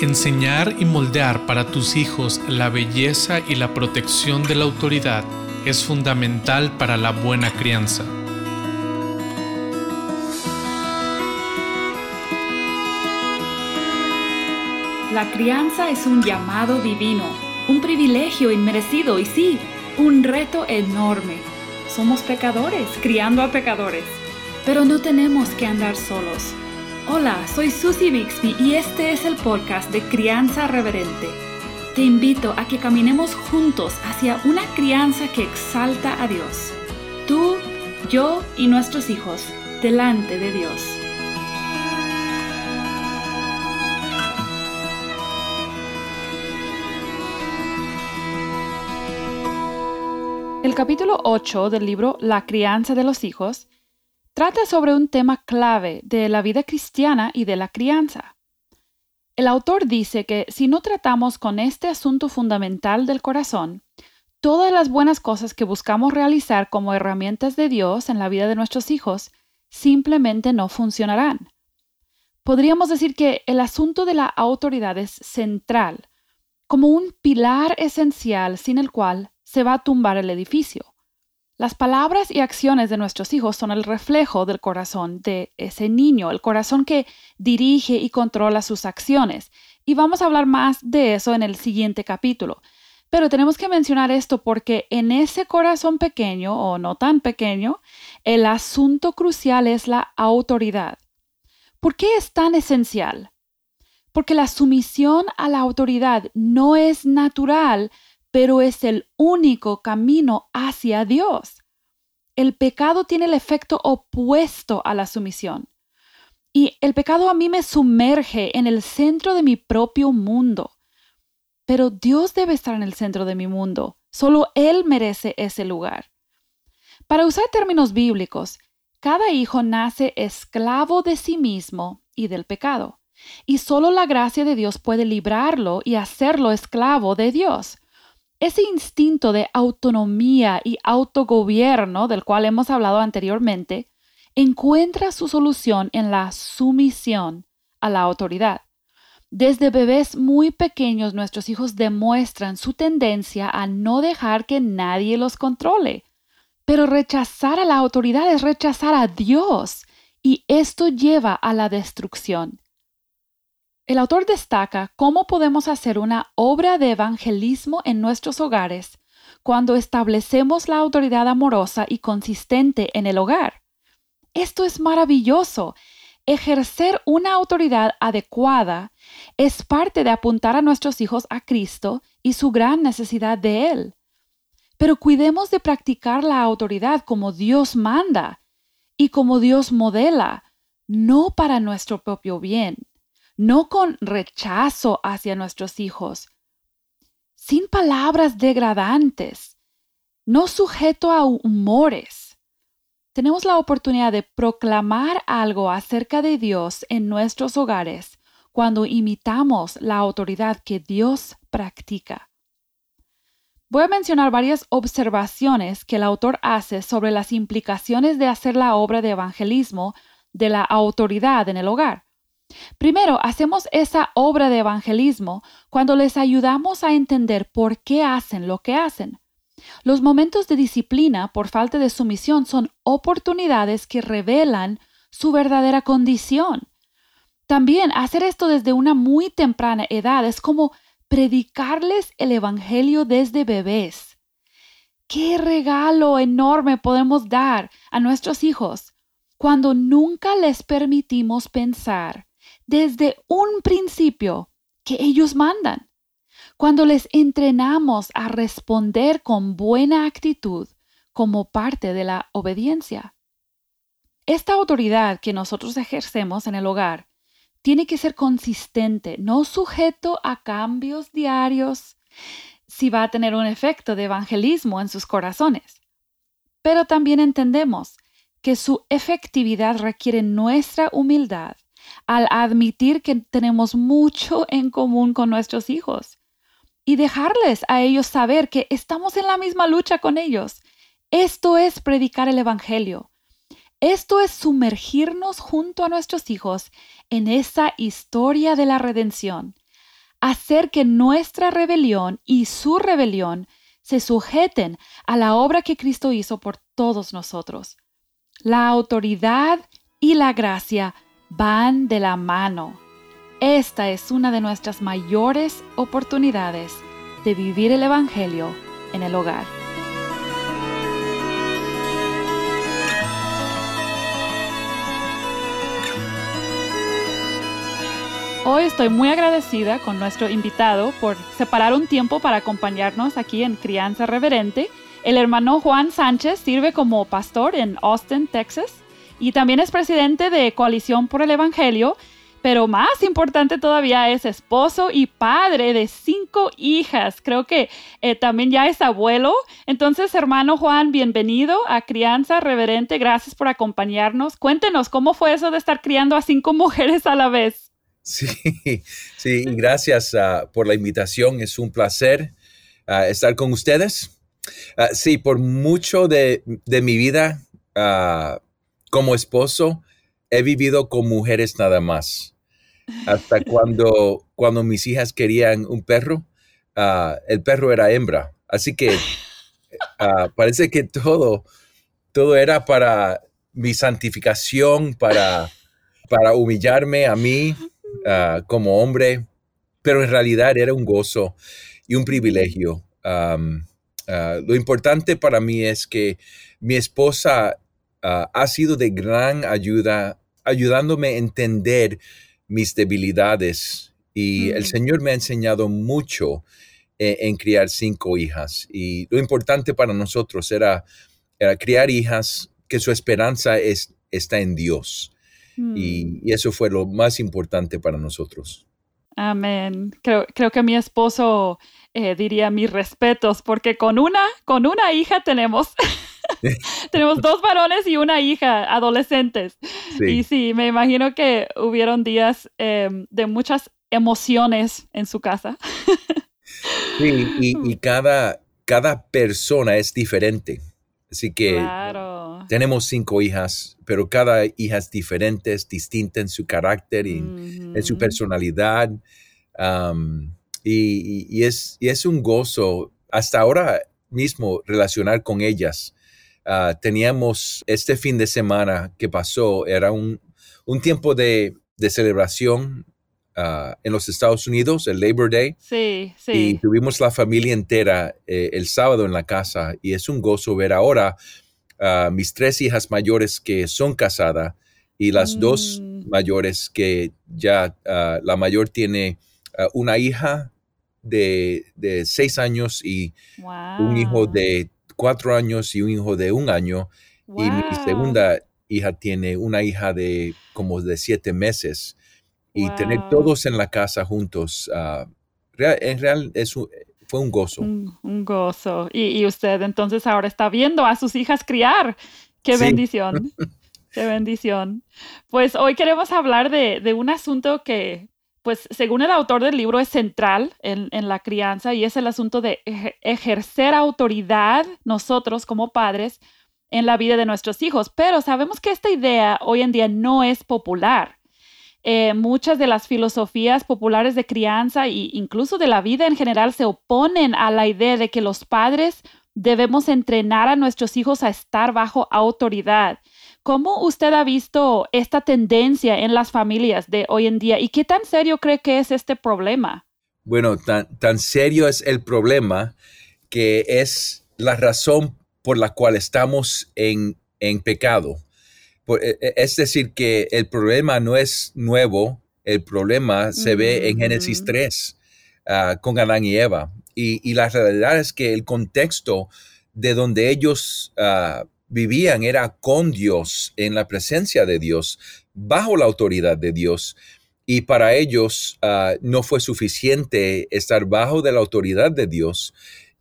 Enseñar y moldear para tus hijos la belleza y la protección de la autoridad es fundamental para la buena crianza. La crianza es un llamado divino, un privilegio inmerecido y sí, un reto enorme. Somos pecadores, criando a pecadores, pero no tenemos que andar solos. Hola, soy Susie Bixby y este es el podcast de Crianza Reverente. Te invito a que caminemos juntos hacia una crianza que exalta a Dios. Tú, yo y nuestros hijos, delante de Dios. El capítulo 8 del libro La crianza de los hijos trata sobre un tema clave de la vida cristiana y de la crianza. El autor dice que si no tratamos con este asunto fundamental del corazón, todas las buenas cosas que buscamos realizar como herramientas de Dios en la vida de nuestros hijos simplemente no funcionarán. Podríamos decir que el asunto de la autoridad es central, como un pilar esencial sin el cual se va a tumbar el edificio. Las palabras y acciones de nuestros hijos son el reflejo del corazón de ese niño, el corazón que dirige y controla sus acciones. Y vamos a hablar más de eso en el siguiente capítulo. Pero tenemos que mencionar esto porque en ese corazón pequeño o no tan pequeño, el asunto crucial es la autoridad. ¿Por qué es tan esencial? Porque la sumisión a la autoridad no es natural pero es el único camino hacia Dios. El pecado tiene el efecto opuesto a la sumisión. Y el pecado a mí me sumerge en el centro de mi propio mundo. Pero Dios debe estar en el centro de mi mundo. Solo Él merece ese lugar. Para usar términos bíblicos, cada hijo nace esclavo de sí mismo y del pecado. Y solo la gracia de Dios puede librarlo y hacerlo esclavo de Dios. Ese instinto de autonomía y autogobierno del cual hemos hablado anteriormente encuentra su solución en la sumisión a la autoridad. Desde bebés muy pequeños nuestros hijos demuestran su tendencia a no dejar que nadie los controle. Pero rechazar a la autoridad es rechazar a Dios y esto lleva a la destrucción. El autor destaca cómo podemos hacer una obra de evangelismo en nuestros hogares cuando establecemos la autoridad amorosa y consistente en el hogar. Esto es maravilloso. Ejercer una autoridad adecuada es parte de apuntar a nuestros hijos a Cristo y su gran necesidad de Él. Pero cuidemos de practicar la autoridad como Dios manda y como Dios modela, no para nuestro propio bien no con rechazo hacia nuestros hijos, sin palabras degradantes, no sujeto a humores. Tenemos la oportunidad de proclamar algo acerca de Dios en nuestros hogares cuando imitamos la autoridad que Dios practica. Voy a mencionar varias observaciones que el autor hace sobre las implicaciones de hacer la obra de evangelismo de la autoridad en el hogar. Primero, hacemos esa obra de evangelismo cuando les ayudamos a entender por qué hacen lo que hacen. Los momentos de disciplina por falta de sumisión son oportunidades que revelan su verdadera condición. También hacer esto desde una muy temprana edad es como predicarles el Evangelio desde bebés. ¿Qué regalo enorme podemos dar a nuestros hijos cuando nunca les permitimos pensar desde un principio que ellos mandan. Cuando les entrenamos a responder con buena actitud como parte de la obediencia. Esta autoridad que nosotros ejercemos en el hogar tiene que ser consistente, no sujeto a cambios diarios, si va a tener un efecto de evangelismo en sus corazones. Pero también entendemos que su efectividad requiere nuestra humildad al admitir que tenemos mucho en común con nuestros hijos y dejarles a ellos saber que estamos en la misma lucha con ellos. Esto es predicar el Evangelio. Esto es sumergirnos junto a nuestros hijos en esa historia de la redención, hacer que nuestra rebelión y su rebelión se sujeten a la obra que Cristo hizo por todos nosotros. La autoridad y la gracia van de la mano. Esta es una de nuestras mayores oportunidades de vivir el Evangelio en el hogar. Hoy estoy muy agradecida con nuestro invitado por separar un tiempo para acompañarnos aquí en Crianza Reverente. El hermano Juan Sánchez sirve como pastor en Austin, Texas, y también es presidente de Coalición por el Evangelio, pero más importante todavía es esposo y padre de cinco hijas. Creo que eh, también ya es abuelo. Entonces, hermano Juan, bienvenido a Crianza Reverente. Gracias por acompañarnos. Cuéntenos cómo fue eso de estar criando a cinco mujeres a la vez. Sí, sí, gracias ah, por la invitación. Es un placer ah, estar con ustedes. Ah, sí, por mucho de, mi vida como esposo, he vivido con mujeres nada más. Hasta cuando, cuando mis hijas querían un perro, el perro era hembra. Así que parece que todo, todo era para mi santificación, para, para humillarme a mí Ah, como hombre, pero en realidad era un gozo y un privilegio. Ah, lo importante para mí es que mi esposa ah, ha sido de gran ayuda, ayudándome a entender mis debilidades y el mm. Señor me ha enseñado mucho eh, en, criar cinco hijas. Y lo importante para nosotros era, criar hijas que su esperanza es, está en Dios. Mm. Y, eso fue lo más importante para nosotros. Amén. Creo, creo que mi esposo eh, diría mis respetos, porque con una, con una hija tenemos, tenemos dos varones y una hija, adolescentes. Y sí, me imagino que hubieron días em, de muchas emociones en su casa. sí, y, y, cada, cada persona es diferente. Así que tenemos cinco hijas, pero cada hija es diferente, es distinta en su carácter y en su personalidad. Y, es, es un gozo hasta ahora mismo relacionar con ellas. Ah, teníamos este fin de semana que pasó, era un, tiempo de, de celebración Ah, en los Estados Unidos, el Labor Day. Sí, sí. Y tuvimos la familia entera eh, el sábado en la casa y es un gozo ver ahora a mis tres hijas mayores que son casadas y las dos mm. mayores que ya la mayor tiene una hija de, seis años y un hijo de cuatro años y un hijo de un año. Y mi segunda hija tiene una hija de como de siete meses y tener todos en la casa juntos, uh, en real es fue un gozo. Un, gozo. Y, usted entonces ahora está viendo a sus hijas criar. Qué bendición. Qué bendición. Pues hoy queremos hablar de, de, un asunto que, pues según el autor del libro, es central en, la crianza y es el asunto de ejercer autoridad nosotros como padres en la vida de nuestros hijos. Pero sabemos que esta idea hoy en día no es popular. Eh, muchas de las filosofías populares de crianza e incluso de la vida en general se oponen a la idea de que los padres debemos entrenar a nuestros hijos a estar bajo autoridad. ¿Cómo usted ha visto esta tendencia en las familias de hoy en día y qué tan serio cree que es este problema? Bueno, tan, tan serio es el problema que es la razón por la cual estamos en, en pecado. E, e, es decir, que el problema no es nuevo, el problema se ve en Génesis 3 ah, con Adán y Eva. Y, la realidad es que el contexto de donde ellos ah, vivían era con Dios, en la presencia de Dios, bajo la autoridad de Dios. Y para ellos ah, no fue suficiente estar bajo de la autoridad de Dios.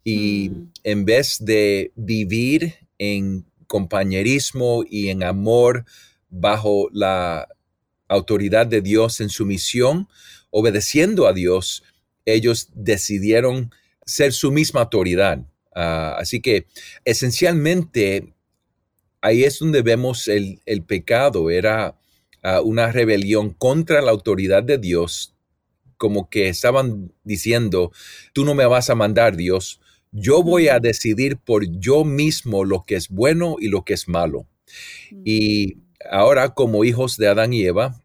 Y mm. en vez de vivir en compañerismo y en amor bajo la autoridad de Dios en su misión, obedeciendo a Dios, ellos decidieron ser su misma autoridad. Ah, así que esencialmente ahí es donde vemos el, pecado, era ah, una rebelión contra la autoridad de Dios como que estaban diciendo, tú no me vas a mandar, Dios, yo voy a decidir por yo mismo lo que es bueno y lo que es malo. Y ahora como hijos de Adán y Eva,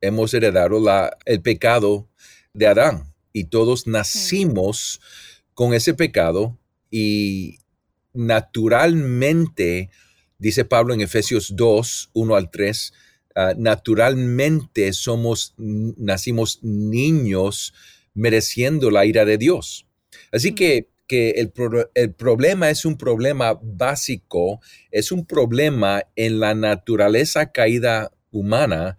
hemos heredado la, el pecado de Adán y todos nacimos con ese pecado y naturalmente, dice Pablo en Efesios 2, 1 al 3, ah, naturalmente somos, nacimos niños mereciendo la ira de Dios. Así que, que el, el, problema es un problema básico, es un problema en la naturaleza caída humana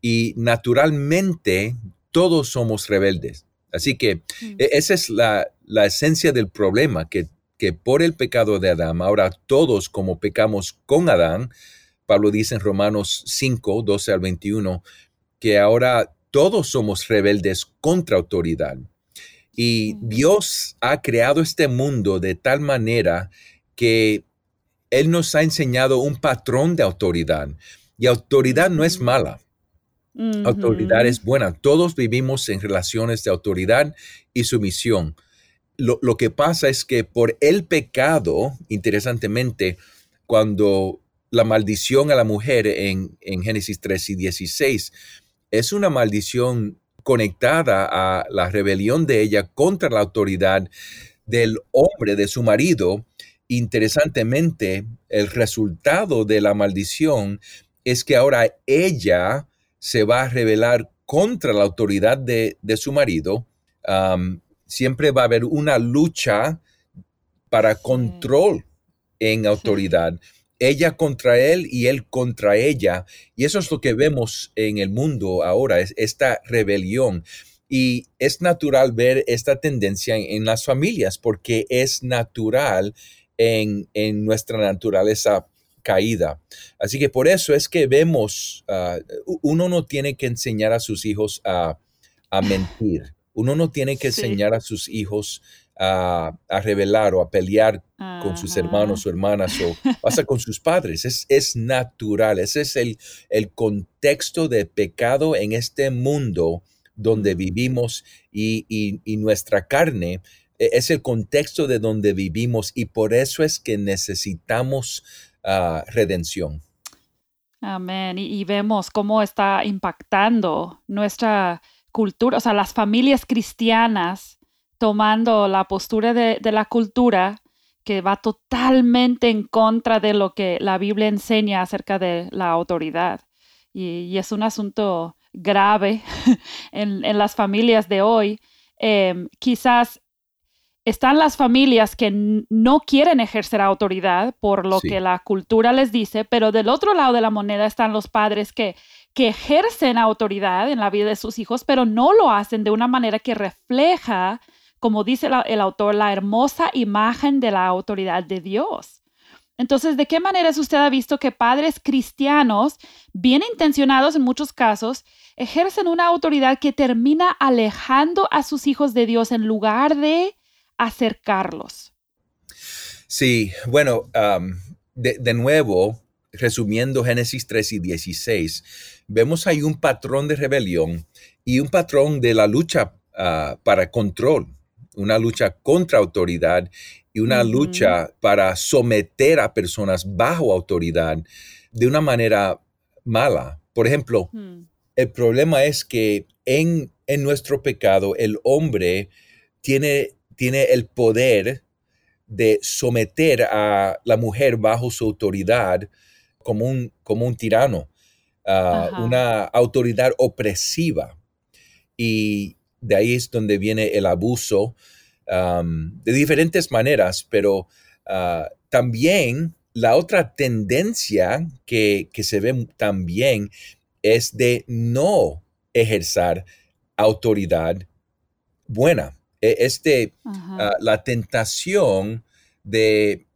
y naturalmente todos somos rebeldes. Así que mm. e, esa es la, la esencia del problema, que que por el pecado de Adán, ahora todos como pecamos con Adán, Pablo dice en Romanos 5, 12 al 21, que ahora todos somos rebeldes contra autoridad. Y Dios ha creado este mundo de tal manera que Él nos ha enseñado un patrón de autoridad. Y autoridad no es mala. Autoridad es buena. Todos vivimos en relaciones de autoridad y sumisión lo, que pasa es que por el pecado, interesantemente, cuando la maldición a la mujer en, Génesis 3 y 16 es una maldición conectada a la rebelión de ella contra la autoridad del hombre, de su marido. Interesantemente, el resultado de la maldición es que ahora ella se va a rebelar contra la autoridad de, su marido siempre va a haber una lucha para control en autoridad. Ella contra él y él contra ella. Y eso es lo que vemos en el mundo ahora, es esta rebelión. Y es natural ver esta tendencia en, las familias porque es natural en, nuestra naturaleza caída. Así que por eso es que vemos, ah, uno no tiene que enseñar a sus hijos a, a mentir. Uno no tiene que enseñar a sus hijos a, revelar o a pelear con sus hermanos o hermanas o pasa con sus padres. Es, es natural. Ese es el, el, contexto de pecado en este mundo donde vivimos y, nuestra carne e, es el contexto de donde vivimos y por eso es que necesitamos ah, redención. Amén. y, vemos cómo está impactando nuestra cultura, o sea, las familias cristianas tomando la postura de, la cultura que va totalmente en contra de lo que la Biblia enseña acerca de la autoridad. Y, es un asunto grave en, las familias de hoy. Em, quizás están las familias que no quieren ejercer autoridad por lo que la cultura les dice, pero del otro lado de la moneda están los padres que que ejercen autoridad en la vida de sus hijos, pero no lo hacen de una manera que refleja, como dice el autor, la hermosa imagen de la autoridad de Dios. Entonces, ¿de qué manera usted ha visto que padres cristianos, bien intencionados en muchos casos, ejercen una autoridad que termina alejando a sus hijos de Dios en lugar de acercarlos? Sí, bueno, de, nuevo, resumiendo Génesis 3 y 16, vemos ahí un patrón de rebelión y un patrón de la lucha ah, para control, una lucha contra autoridad y una lucha para someter a personas bajo autoridad de una manera mala. Por ejemplo, hmm. el problema es que en, en, nuestro pecado el hombre tiene, tiene el poder de someter a la mujer bajo su autoridad como un, como un tirano, ah, una autoridad opresiva. Y de ahí es donde viene el abuso de diferentes maneras, pero ah, también la otra tendencia que, se ve también es de no ejercer autoridad buena. E, este, la tentación de,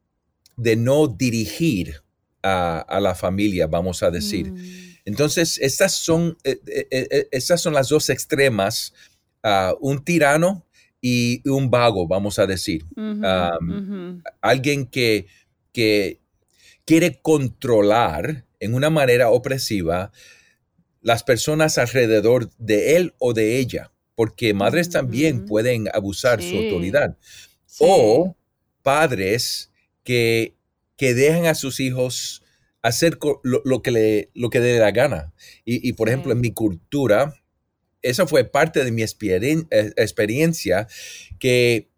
de no dirigir a, la familia, vamos a decir. Mm. Entonces, estas son, eh, eh, eh, estas son las dos extremas, ah, un tirano y un vago, vamos a decir. Alguien que, que quiere controlar en una manera opresiva las personas alrededor de él o de ella. porque madres también pueden abusar su autoridad. O padres que, que dejan a sus hijos hacer lo, que, le, lo que dé la gana. Y, por ejemplo, en mi cultura, esa fue parte de mi eh, experiencia, que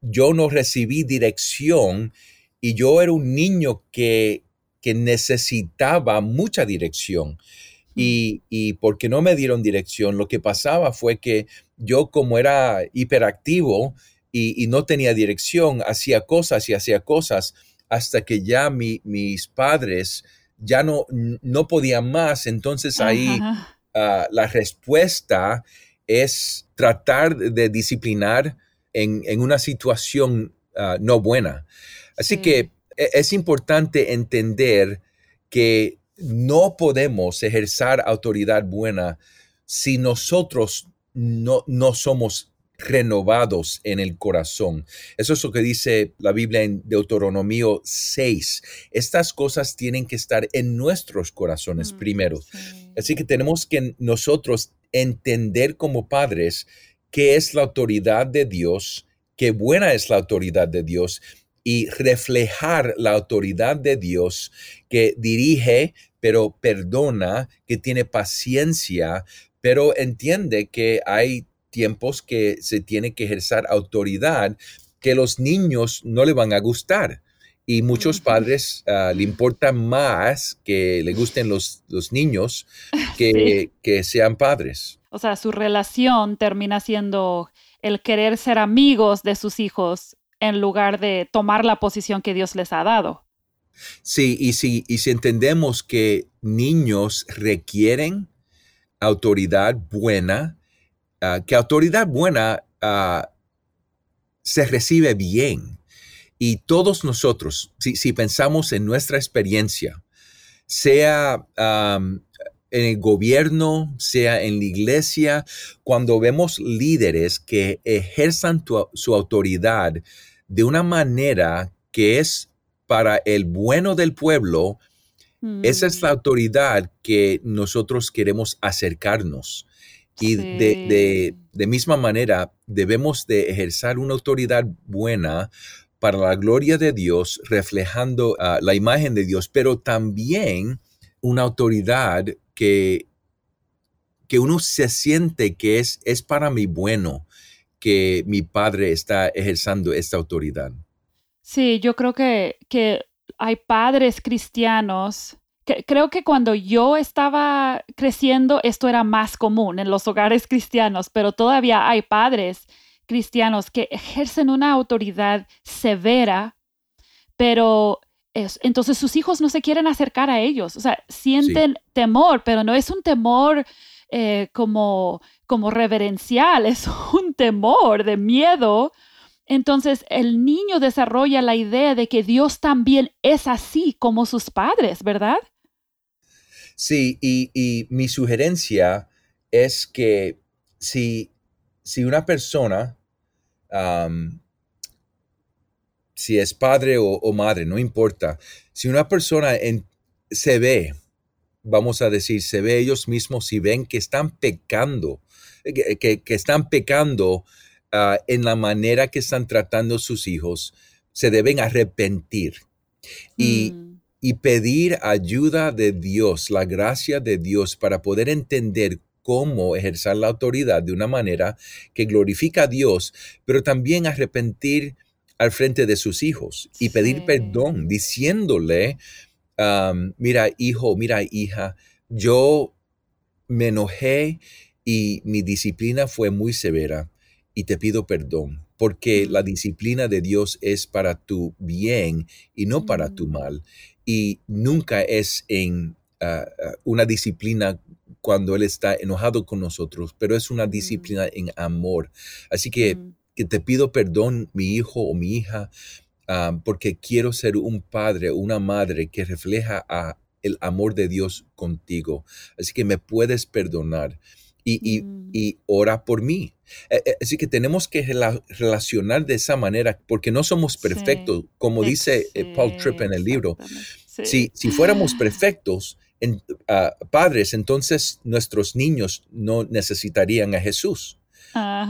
yo no recibí dirección y yo era un niño que, que necesitaba mucha dirección. Mm. Y, y, porque no me dieron dirección, lo que pasaba fue que yo como era hiperactivo y, y no tenía dirección, hacía cosas y hacía cosas hasta que ya mis padres ya no, no podían más. Entonces ahí ah, la respuesta es tratar de disciplinar en, una situación ah, no buena. Así que e, es importante entender que no podemos ejercer autoridad buena si nosotros no, no somos renovados en el corazón. Eso es lo que dice la Biblia en Deuteronomio 6. Estas cosas tienen que estar en nuestros corazones mm, primero. Así que tenemos que nosotros entender como padres qué es la autoridad de Dios, qué buena es la autoridad de Dios y reflejar la autoridad de Dios que dirige, pero perdona, que tiene paciencia, pero entiende que hay tiempos que se tiene que ejercer autoridad que los niños no le van a gustar. Y muchos padres ah, le importa más que le gusten los, los niños que, que sean padres. O sea, su relación termina siendo el querer ser amigos de sus hijos en lugar de tomar la posición que Dios les ha dado. Sí, y si, y si entendemos que niños requieren autoridad buena, Ah, que autoridad buena ah, se recibe bien. Y todos nosotros, si, pensamos en nuestra experiencia, sea en el gobierno, sea en la iglesia, cuando vemos líderes que ejerzan su autoridad de una manera que es para el bueno del pueblo, esa es la mm. autoridad que nosotros queremos acercarnos. Y de, misma manera, debemos de ejercer una autoridad buena para la gloria de Dios, reflejando ah, la imagen de Dios, pero también una autoridad que, que uno se siente que es, es para mi bueno, que mi padre está ejerciendo esta autoridad. Sí, yo creo que, que hay padres cristianos creo que cuando yo estaba creciendo esto era más común en los hogares cristianos, pero todavía hay padres cristianos que ejercen una autoridad severa, pero entonces sus hijos no se quieren acercar a ellos, o sea, sienten temor, pero no es un temor eh, como, como reverencial, es un temor de miedo. Entonces el niño desarrolla la idea de que Dios también es así como sus padres, ¿verdad? Sí, y, mi sugerencia es que si, si una persona, si es padre o, madre, no importa, si una persona se ve, vamos a decir, se ve ellos mismos y ven que están pecando, que, están pecando ah, en la manera que están tratando sus hijos, se deben arrepentir. Y, mm y pedir ayuda de Dios, la gracia de Dios para poder entender cómo ejercer la autoridad de una manera que glorifica a Dios, pero también arrepentir al frente de sus hijos y pedir perdón, diciéndole, mira hijo, mira hija, yo me enojé y mi disciplina fue muy severa y te pido perdón, porque la disciplina de Dios es para tu bien y no para tu mal y nunca es en ah, ah, una disciplina cuando Él está enojado con nosotros, pero es una mm. disciplina en amor. Así que, mm. que, te pido perdón, mi hijo o mi hija, ah, porque quiero ser un padre una madre que refleja a el amor de Dios contigo. Así que me puedes perdonar y, mm. y, ora por mí. Eh, eh, así que tenemos que relacionar de esa manera porque no somos perfectos, como dice eh, Paul Tripp en el libro. Si, si fuéramos perfectos, en, ah, padres, entonces nuestros niños no necesitarían a Jesús.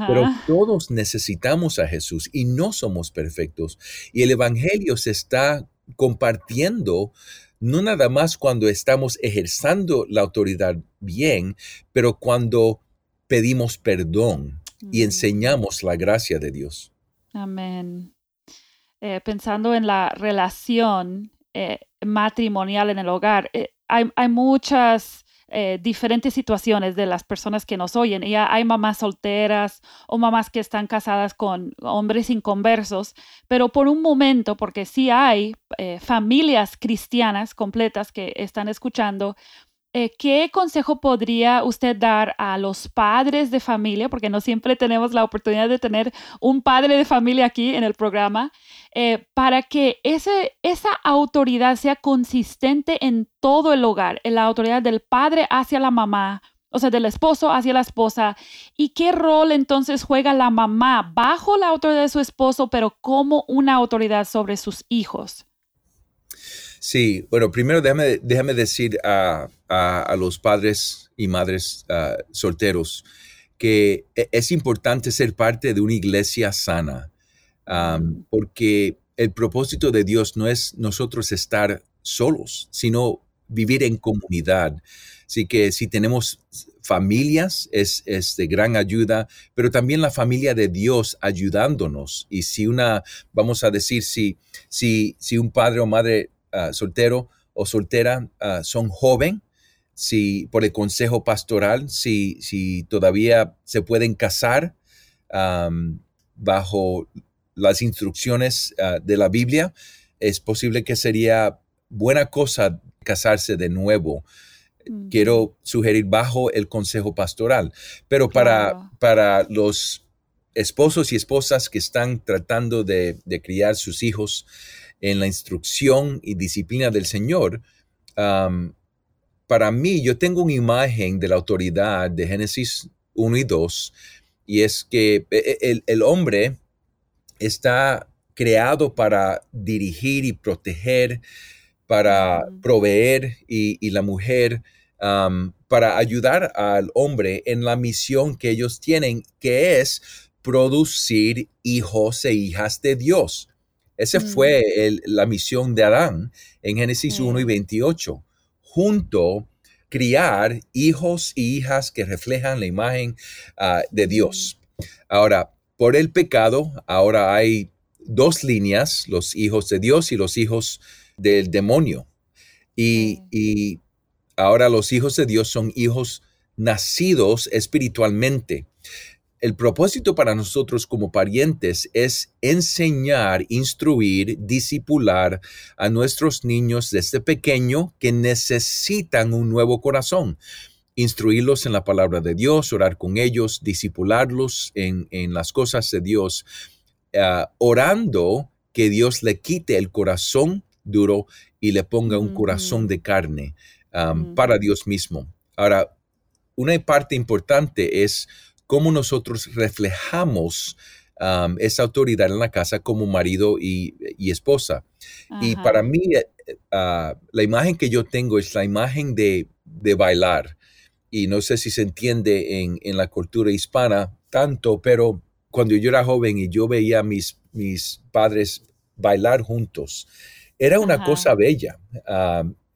Pero todos necesitamos a Jesús y no somos perfectos. Y el Evangelio se está compartiendo no nada más cuando estamos ejerciendo la autoridad bien, pero cuando pedimos perdón y enseñamos la gracia de Dios. Amén. Eh, pensando en la relación eh, matrimonial en el hogar, eh, hay, hay, muchas eh, diferentes situaciones de las personas que nos oyen. Y hay mamás solteras o mamás que están casadas con hombres inconversos, pero por un momento, porque sí hay eh, familias cristianas completas que están escuchando, eh, ¿qué consejo podría usted dar a los padres de familia? Porque no siempre tenemos la oportunidad de tener un padre de familia aquí en el programa, eh, para que ese, esa autoridad sea consistente en todo el hogar, en la autoridad del padre hacia la mamá, o sea, del esposo hacia la esposa. ¿Y qué rol entonces juega la mamá bajo la autoridad de su esposo, pero como una autoridad sobre sus hijos? Sí, bueno, primero déjame, déjame decir a, los padres y madres ah, solteros que e, es importante ser parte de una iglesia sana, porque el propósito de Dios no es nosotros estar solos, sino vivir en comunidad. Así que si tenemos familias, es, es, de gran ayuda, pero también la familia de Dios ayudándonos. Y si una, vamos a decir, si, si, si un padre o madre Ah, soltero o soltera ah, son joven, si por el consejo pastoral, si, si todavía se pueden casar bajo las instrucciones ah, de la Biblia, es posible que sería buena cosa casarse de nuevo. Quiero sugerir bajo el consejo pastoral, pero para, para los esposos y esposas que están tratando de, de criar sus hijos, en la instrucción y disciplina del Señor, para mí yo tengo una imagen de la autoridad de Génesis 1 y 2, y es que e, e, el, hombre está creado para dirigir y proteger, para proveer, y, la mujer para ayudar al hombre en la misión que ellos tienen, que es producir hijos e hijas de Dios. Esa mm. fue la misión de Adán en Génesis 1 y 28. Junto, criar hijos y hijas que reflejan la imagen ah, de Dios. Ahora, por el pecado, ahora hay dos líneas, los hijos de Dios y los hijos del demonio. Y, y ahora los hijos de Dios son hijos nacidos espiritualmente el propósito para nosotros como parientes es enseñar, instruir, disipular a nuestros niños desde pequeño que necesitan un nuevo corazón. Instruirlos en la palabra de Dios, orar con ellos, disipularlos en, las cosas de Dios, ah, orando que Dios le quite el corazón duro y le ponga un corazón de carne para Dios mismo. Ahora, una parte importante es cómo nosotros reflejamos esa autoridad en la casa como marido y, esposa. Y para mí, eh, ah, la imagen que yo tengo es la imagen de, bailar. Y no sé si se entiende en, la cultura hispana tanto, pero cuando yo era joven y yo veía a mis, mis padres bailar juntos, era una cosa bella.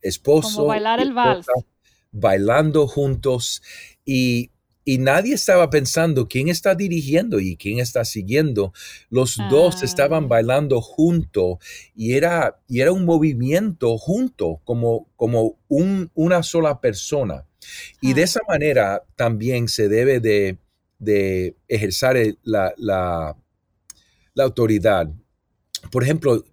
esposo. Como bailar el vals. Bailando juntos. Y y nadie estaba pensando quién está dirigiendo y quién está siguiendo. Los dos estaban ah. bailando junto y era, y era un movimiento junto, como, como un, una sola persona. Y de ah. esa manera también se debe de, de ejercer la, la, la autoridad. Por ejemplo,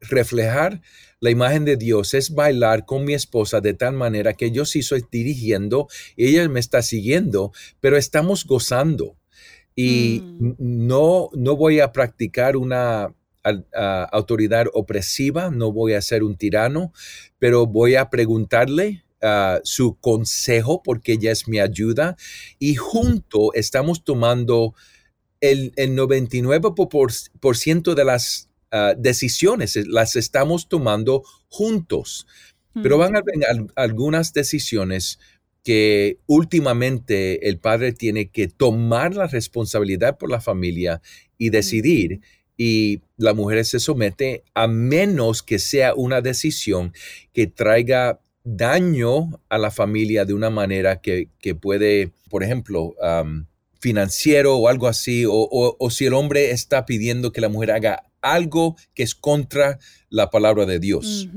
reflejar la imagen de Dios es bailar con mi esposa de tal manera que yo sí soy dirigiendo, ella me está siguiendo, pero estamos gozando. Y mm. no, no voy a practicar una autoridad opresiva, no voy a ser un tirano, pero voy a preguntarle ah, su consejo porque ella es mi ayuda y junto estamos tomando el, el 99% de las Ah, decisiones, las estamos tomando juntos. Pero van a haber algunas decisiones que últimamente el padre tiene que tomar la responsabilidad por la familia y decidir y la mujer se somete a menos que sea una decisión que traiga daño a la familia de una manera que, puede, por ejemplo, financiero o algo así, o, si el hombre está pidiendo que la mujer haga algo que es contra la palabra de Dios.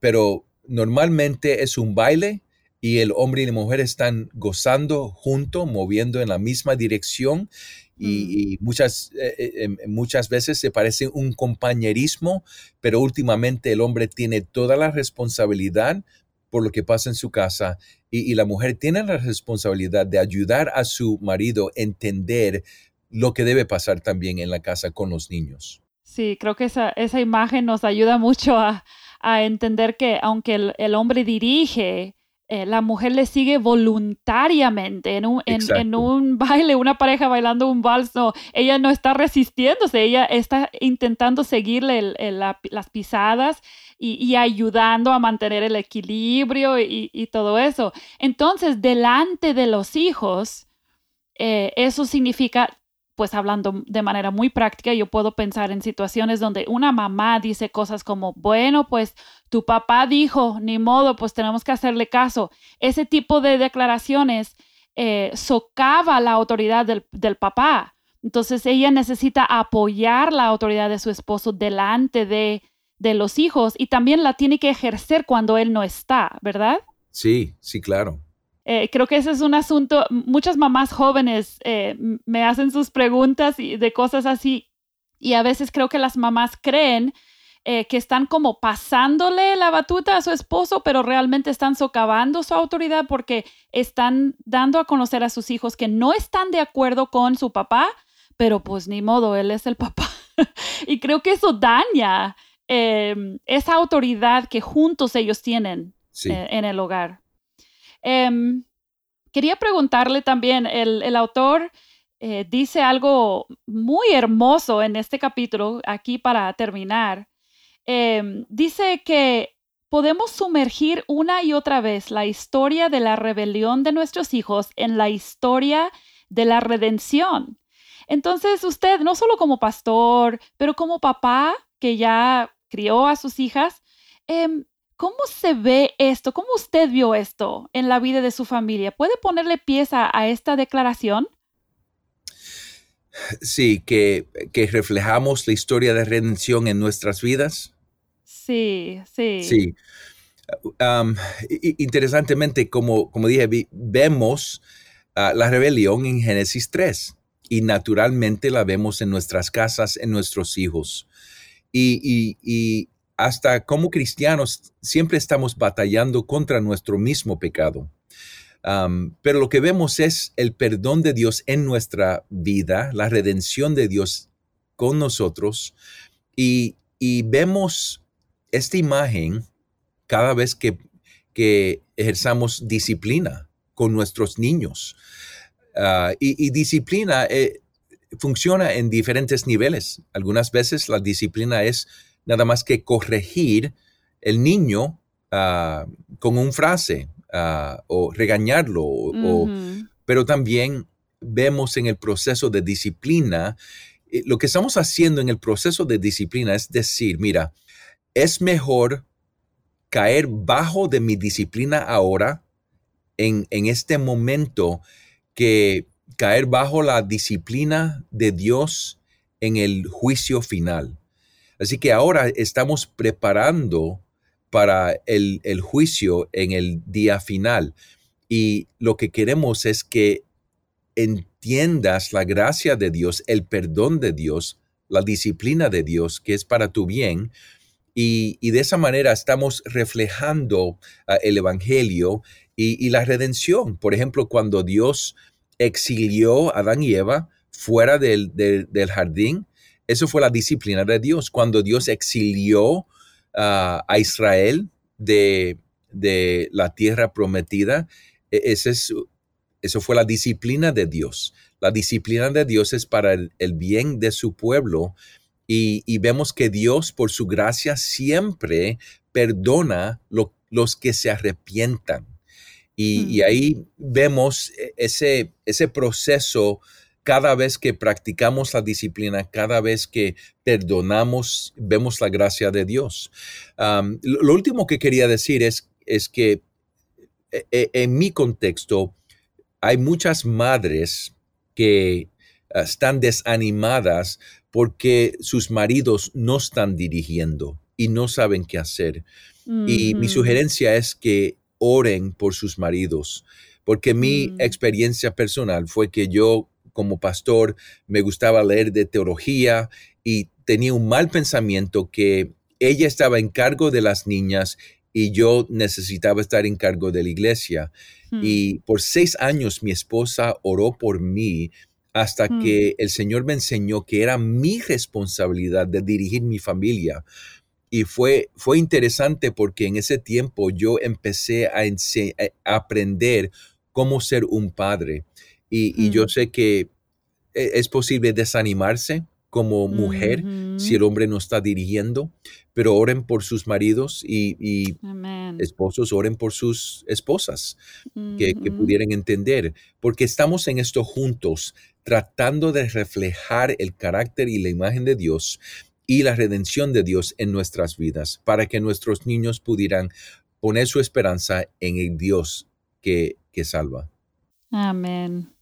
pero normalmente es un baile y el hombre y la mujer están gozando juntos, moviendo en la misma dirección y, mm. muchas, eh, eh, em, muchas veces se parece un compañerismo, pero últimamente el hombre tiene toda la responsabilidad por lo que pasa en su casa y, la mujer tiene la responsabilidad de ayudar a su marido a entender lo que debe pasar también en la casa con los niños. Sí, creo que esa, esa imagen nos ayuda mucho a, entender que aunque el hombre dirige, eh, la mujer le sigue voluntariamente en un, en, un, baile, una pareja bailando un vals, no, ella no está resistiéndose, ella está intentando seguirle las pisadas y, ayudando a mantener el equilibrio y, todo eso. Entonces, delante de los hijos, eh, eso significa pues hablando de manera muy práctica, yo puedo pensar en situaciones donde una mamá dice cosas como, bueno, pues tu papá dijo, ni modo, pues tenemos que hacerle caso. Ese tipo de declaraciones eh, socava la autoridad del, papá. Entonces ella necesita apoyar la autoridad de su esposo delante de, de los hijos y también la tiene que ejercer cuando él no está, ¿verdad? Sí, sí, claro. Eh, creo que ese es un asunto, muchas mamás jóvenes eh, me hacen sus preguntas y de cosas así y a veces creo que las mamás creen eh, que están como pasándole la batuta a su esposo, pero realmente están socavando su autoridad porque están dando a conocer a sus hijos que no están de acuerdo con su papá, pero pues ni modo, él es el papá. y creo que eso daña esa autoridad que juntos ellos tienen en el hogar. Em, quería preguntarle también, el, autor eh, dice algo muy hermoso en este capítulo, aquí para terminar. Em, dice que podemos sumergir una y otra vez la historia de la rebelión de nuestros hijos en la historia de la redención. Entonces usted, no solo como pastor, pero como papá que ya crió a sus hijas, em, ¿Cómo se ve esto? ¿Cómo usted vio esto en la vida de su familia? ¿Puede ponerle pieza a esta declaración? Sí, que, reflejamos la historia de redención en nuestras vidas. Sí, sí. Sí. interesantemente, como, como dije, vemos ah, la rebelión en Génesis 3 y naturalmente la vemos en nuestras casas, en nuestros hijos. y, hasta como cristianos siempre estamos batallando contra nuestro mismo pecado. pero lo que vemos es el perdón de Dios en nuestra vida, la redención de Dios con nosotros y, vemos esta imagen cada vez que, que ejerzamos disciplina con nuestros niños. Ah, y, disciplina eh, funciona en diferentes niveles. Algunas veces la disciplina es nada más que corregir el niño ah, con un frase ah, o regañarlo, pero también vemos en el proceso de disciplina, eh, lo que estamos haciendo en el proceso de disciplina es decir, mira, es mejor caer bajo de mi disciplina ahora, en, en este momento, que caer bajo la disciplina de Dios en el juicio final. Así que ahora estamos preparando para el, juicio en el día final. Y lo que queremos es que entiendas la gracia de Dios, el perdón de Dios, la disciplina de Dios, que es para tu bien. Y, de esa manera estamos reflejando ah, el Evangelio y, la redención. Por ejemplo, cuando Dios exilió a Adán y Eva fuera del jardín, eso fue la disciplina de Dios. Cuando Dios exilió ah, a Israel de, la tierra prometida, e, ese es, eso fue la disciplina de Dios. La disciplina de Dios es para el, bien de su pueblo y, vemos que Dios, por su gracia, siempre perdona los que se arrepientan. Y, y ahí vemos e, ese, ese proceso cada vez que practicamos la disciplina, cada vez que perdonamos, vemos la gracia de Dios. lo, último que quería decir es, es que e, e, en mi contexto hay muchas madres que ah, están desanimadas porque sus maridos no están dirigiendo y no saben qué hacer. Y mi sugerencia es que oren por sus maridos, porque mi mm. experiencia personal fue que yo como pastor me gustaba leer de teología y tenía un mal pensamiento que ella estaba en cargo de las niñas y yo necesitaba estar en cargo de la iglesia. Hmm. Y por seis años mi esposa oró por mí hasta hmm. que el Señor me enseñó que era mi responsabilidad de dirigir mi familia. Y fue, fue interesante porque en ese tiempo yo empecé a, a aprender cómo ser un padre. Y, yo mm. sé que e, es posible desanimarse como mujer si el hombre no está dirigiendo, pero oren por sus maridos y, esposos, oren por sus esposas que, pudieran entender, porque estamos en esto juntos, tratando de reflejar el carácter y la imagen de Dios y la redención de Dios en nuestras vidas, para que nuestros niños pudieran poner su esperanza en el Dios que, que salva. Amén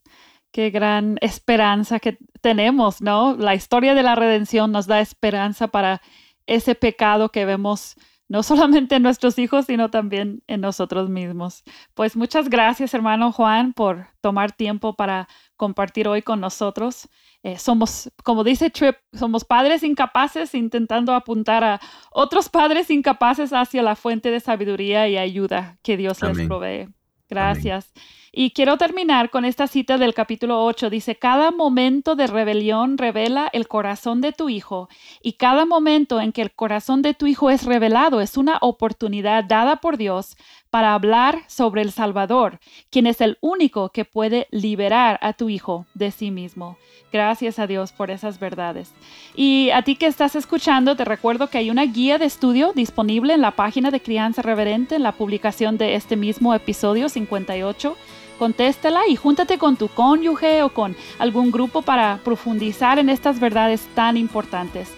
qué gran esperanza que tenemos, ¿no? La historia de la redención nos da esperanza para ese pecado que vemos no solamente en nuestros hijos, sino también en nosotros mismos. Pues muchas gracias, hermano Juan, por tomar tiempo para compartir hoy con nosotros. Eh, somos, como dice Trip, somos padres incapaces intentando apuntar a otros padres incapaces hacia la fuente de sabiduría y ayuda que Dios les provee. Gracias. Y quiero terminar con esta cita del capítulo 8. Dice, cada momento de rebelión revela el corazón de tu hijo y cada momento en que el corazón de tu hijo es revelado es una oportunidad dada por Dios para hablar sobre el Salvador, quien es el único que puede liberar a tu hijo de sí mismo. Gracias a Dios por esas verdades. Y a ti que estás escuchando, te recuerdo que hay una guía de estudio disponible en la página de Crianza Reverente en la publicación de este mismo episodio 58 contéstela y júntate con tu cónyuge o con algún grupo para profundizar en estas verdades tan importantes.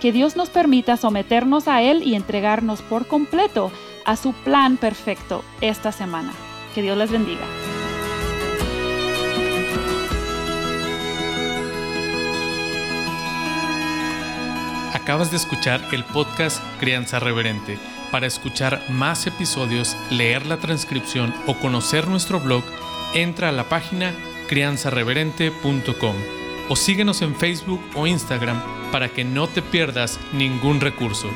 Que Dios nos permita someternos a Él y entregarnos por completo a su plan perfecto esta semana. Que Dios les bendiga. Acabas de escuchar el podcast Crianza Reverente. Para escuchar más episodios, leer la transcripción o conocer nuestro blog, entra a la página crianzareverente.com o síguenos en Facebook o Instagram para que no te pierdas ningún recurso.